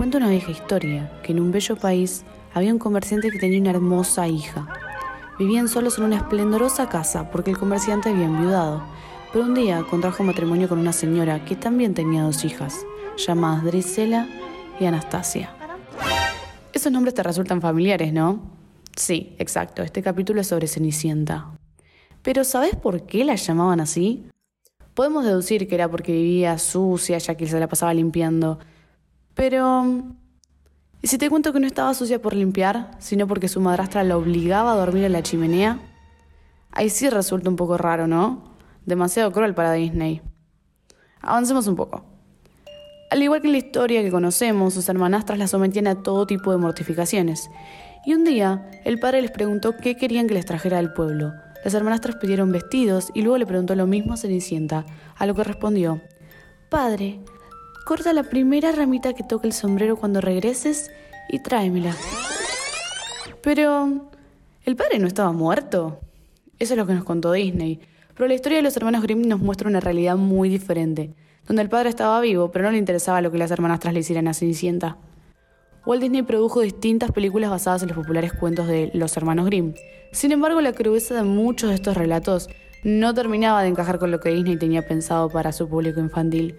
Cuenta una vieja historia que en un bello país había un comerciante que tenía una hermosa hija. Vivían solos en una esplendorosa casa porque el comerciante había enviudado, pero un día contrajo matrimonio con una señora que también tenía dos hijas, llamadas Drisela y Anastasia. Esos nombres te resultan familiares, ¿no? Sí, exacto, este capítulo es sobre Cenicienta. Pero ¿sabes por qué la llamaban así? Podemos deducir que era porque vivía sucia ya que se la pasaba limpiando. Pero... ¿Y si te cuento que no estaba sucia por limpiar, sino porque su madrastra la obligaba a dormir en la chimenea? Ahí sí resulta un poco raro, ¿no? Demasiado cruel para Disney. Avancemos un poco. Al igual que en la historia que conocemos, sus hermanastras la sometían a todo tipo de mortificaciones. Y un día, el padre les preguntó qué querían que les trajera del pueblo. Las hermanastras pidieron vestidos y luego le preguntó lo mismo a Cenicienta, a lo que respondió, Padre, corta la primera ramita que toque el sombrero cuando regreses y tráemela. Pero... ¿El padre no estaba muerto? Eso es lo que nos contó Disney. Pero la historia de los hermanos Grimm nos muestra una realidad muy diferente, donde el padre estaba vivo, pero no le interesaba lo que las hermanastras le hicieran a Cenicienta. Walt Disney produjo distintas películas basadas en los populares cuentos de los hermanos Grimm. Sin embargo, la crudeza de muchos de estos relatos no terminaba de encajar con lo que Disney tenía pensado para su público infantil,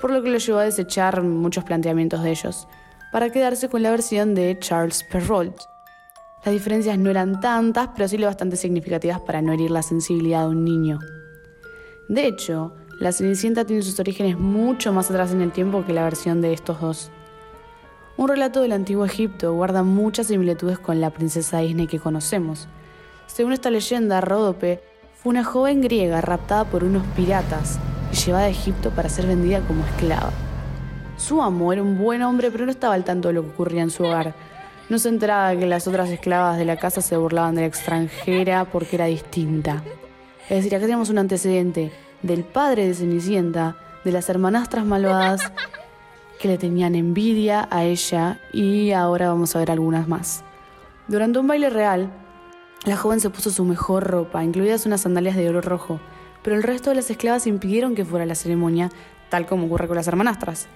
por lo que lo llevó a desechar muchos planteamientos de ellos, para quedarse con la versión de Charles Perrault. Las diferencias no eran tantas, pero sí lo bastante significativas para no herir la sensibilidad de un niño. De hecho, la Cenicienta tiene sus orígenes mucho más atrás en el tiempo que la versión de estos dos. Un relato del antiguo Egipto guarda muchas similitudes con la princesa Disney que conocemos. Según esta leyenda, Ródope fue una joven griega raptada por unos piratas llevada a Egipto para ser vendida como esclava. Su amo era un buen hombre, pero no estaba al tanto de lo que ocurría en su hogar. No se enteraba que las otras esclavas de la casa se burlaban de la extranjera porque era distinta. Es decir, acá tenemos un antecedente del padre de Cenicienta, de las hermanastras malvadas que le tenían envidia a ella y ahora vamos a ver algunas más. Durante un baile real, la joven se puso su mejor ropa, incluidas unas sandalias de oro rojo, pero el resto de las esclavas impidieron que fuera la ceremonia, tal como ocurre con las hermanastras.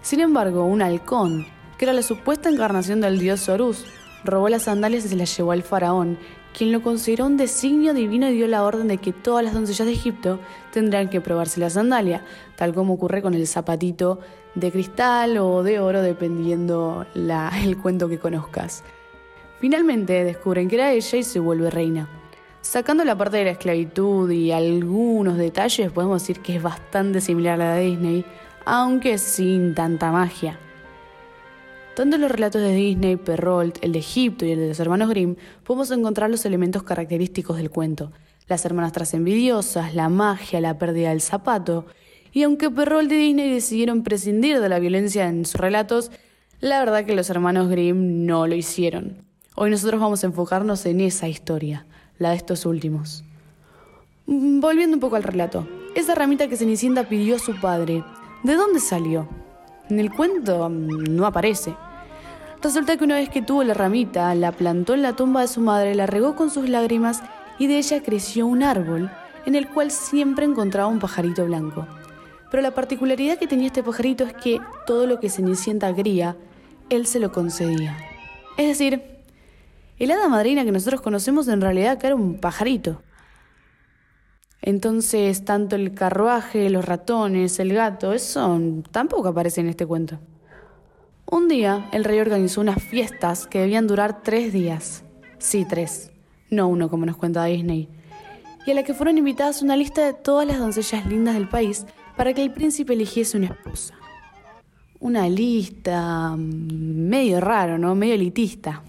Sin embargo, un halcón, que era la supuesta encarnación del dios Horus, robó las sandalias y se las llevó al faraón, quien lo consideró un designio divino y dio la orden de que todas las doncellas de Egipto tendrían que probarse la sandalia, tal como ocurre con el zapatito de cristal o de oro, dependiendo el cuento que conozcas. Finalmente descubren que era ella y se vuelve reina. Sacando la parte de la esclavitud y algunos detalles, podemos decir que es bastante similar a la de Disney, aunque sin tanta magia. Tanto en los relatos de Disney, Perrault, el de Egipto y el de los hermanos Grimm, podemos encontrar los elementos característicos del cuento. Las hermanastras envidiosas, la magia, la pérdida del zapato. Y aunque Perrault y Disney decidieron prescindir de la violencia en sus relatos, la verdad que los hermanos Grimm no lo hicieron. Hoy nosotros vamos a enfocarnos en esa historia, la de estos últimos. Mm, volviendo un poco al relato, esa ramita que Cenicienta pidió a su padre, ¿de dónde salió? En el cuento mm, no aparece. Resulta que una vez que tuvo la ramita, la plantó en la tumba de su madre, la regó con sus lágrimas y de ella creció un árbol en el cual siempre encontraba un pajarito blanco. Pero la particularidad que tenía este pajarito es que todo lo que Cenicienta quería, él se lo concedía. Es decir, el hada madrina que nosotros conocemos en realidad era un pajarito. Entonces, tanto el carruaje, los ratones, el gato, eso tampoco aparece en este cuento. Un día, el rey organizó unas fiestas que debían durar tres días. Sí, tres. No uno como nos cuenta Disney. Y a la que fueron invitadas una lista de todas las doncellas lindas del país para que el príncipe eligiese una esposa. Una lista mm, medio raro, ¿no? Medio elitista.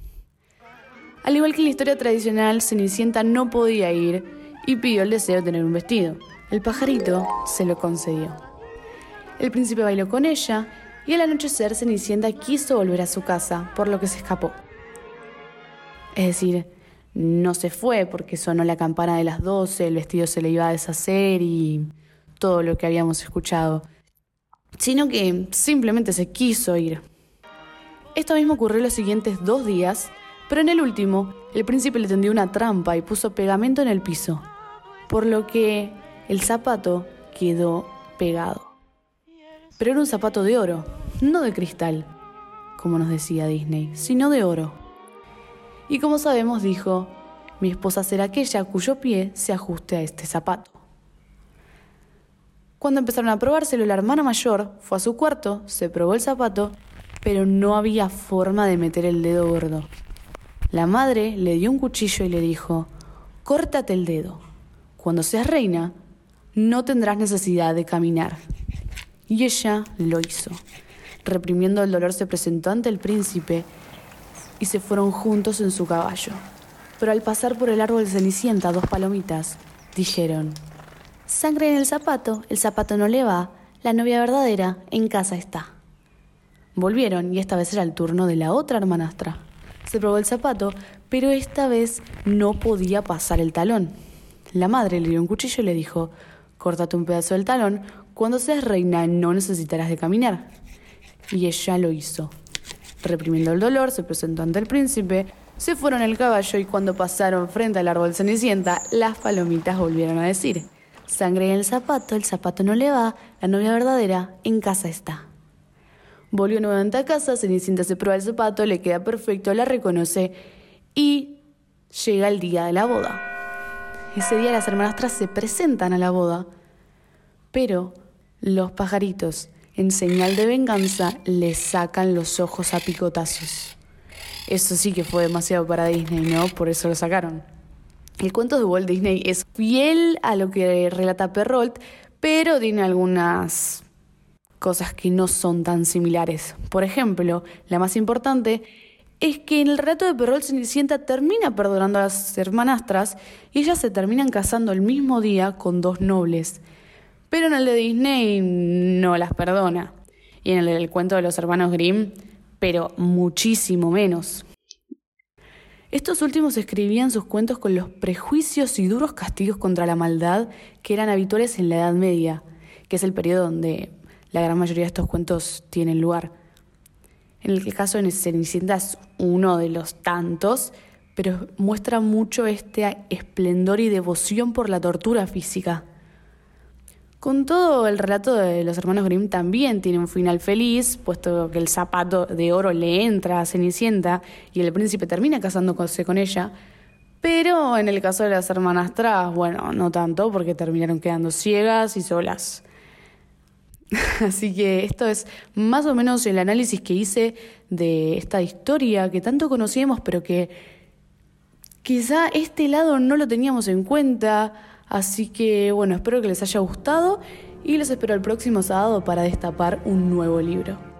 Al igual que en la historia tradicional, Cenicienta no podía ir y pidió el deseo de tener un vestido. El pajarito se lo concedió. El príncipe bailó con ella y al anochecer Cenicienta quiso volver a su casa, por lo que se escapó. Es decir, no se fue porque sonó la campana de las doce, el vestido se le iba a deshacer y todo lo que habíamos escuchado, sino que simplemente se quiso ir. Esto mismo ocurrió los siguientes dos días, pero en el último, el príncipe le tendió una trampa y puso pegamento en el piso por lo que el zapato quedó pegado. Pero era un zapato de oro, no de cristal. como nos decía Disney, sino de oro. Y como sabemos, dijo, mi esposa será aquella cuyo pie se ajuste a este zapato. Cuando empezaron a probárselo, la hermana mayor fue a su cuarto, se probó el zapato, pero no había forma de meter el dedo gordo. La madre le dio un cuchillo y le dijo, córtate el dedo. Cuando seas reina, no tendrás necesidad de caminar. Y ella lo hizo. Reprimiendo el dolor se presentó ante el príncipe y se fueron juntos en su caballo. Pero al pasar por el árbol de Cenicienta, dos palomitas dijeron, Sangre en el zapato, el zapato no le va, la novia verdadera en casa está. Volvieron y esta vez era el turno de la otra hermanastra. Se probó el zapato, pero esta vez no podía pasar el talón. La madre le dio un cuchillo y le dijo, córtate un pedazo del talón, cuando seas reina no necesitarás de caminar. Y ella lo hizo. Reprimiendo el dolor, se presentó ante el príncipe, se fueron el caballo y cuando pasaron frente al árbol cenicienta, las palomitas volvieron a decir, Sangre en el zapato, el zapato no le va, la novia verdadera en casa está. Volvió nuevamente a casa, Cenicienta se prueba el zapato, le queda perfecto, la reconoce y llega el día de la boda. Ese día las hermanastras se presentan a la boda, pero los pajaritos, en señal de venganza, le sacan los ojos a picotazos. Eso sí que fue demasiado para Disney, ¿no? Por eso lo sacaron. El cuento de Walt Disney es fiel a lo que relata Perrault, pero tiene algunas cosas que no son tan similares. Por ejemplo, la más importante es que en el relato de Perrault Cenicienta termina perdonando a las hermanastras y ellas se terminan casando el mismo día con dos nobles. Pero en el de Disney no las perdona. Y en el del cuento de los hermanos Grimm, pero muchísimo menos. Estos últimos escribían sus cuentos con los prejuicios y duros castigos contra la maldad que eran habituales en la Edad Media, que es el periodo donde la gran mayoría de estos cuentos tienen lugar. En el caso de Cenicienta es uno de los tantos, pero muestra mucho este esplendor y devoción por la tortura física. Con todo, el relato de los hermanos Grimm también tiene un final feliz, puesto que el zapato de oro le entra a Cenicienta y el príncipe termina casándose con ella. Pero en el caso de las hermanastras, bueno, no tanto, porque terminaron quedando ciegas y solas. Así que esto es más o menos el análisis que hice de esta historia que tanto conocíamos, pero que quizá este lado no lo teníamos en cuenta Así que bueno, espero que les haya gustado y los espero el próximo sábado para destapar un nuevo libro.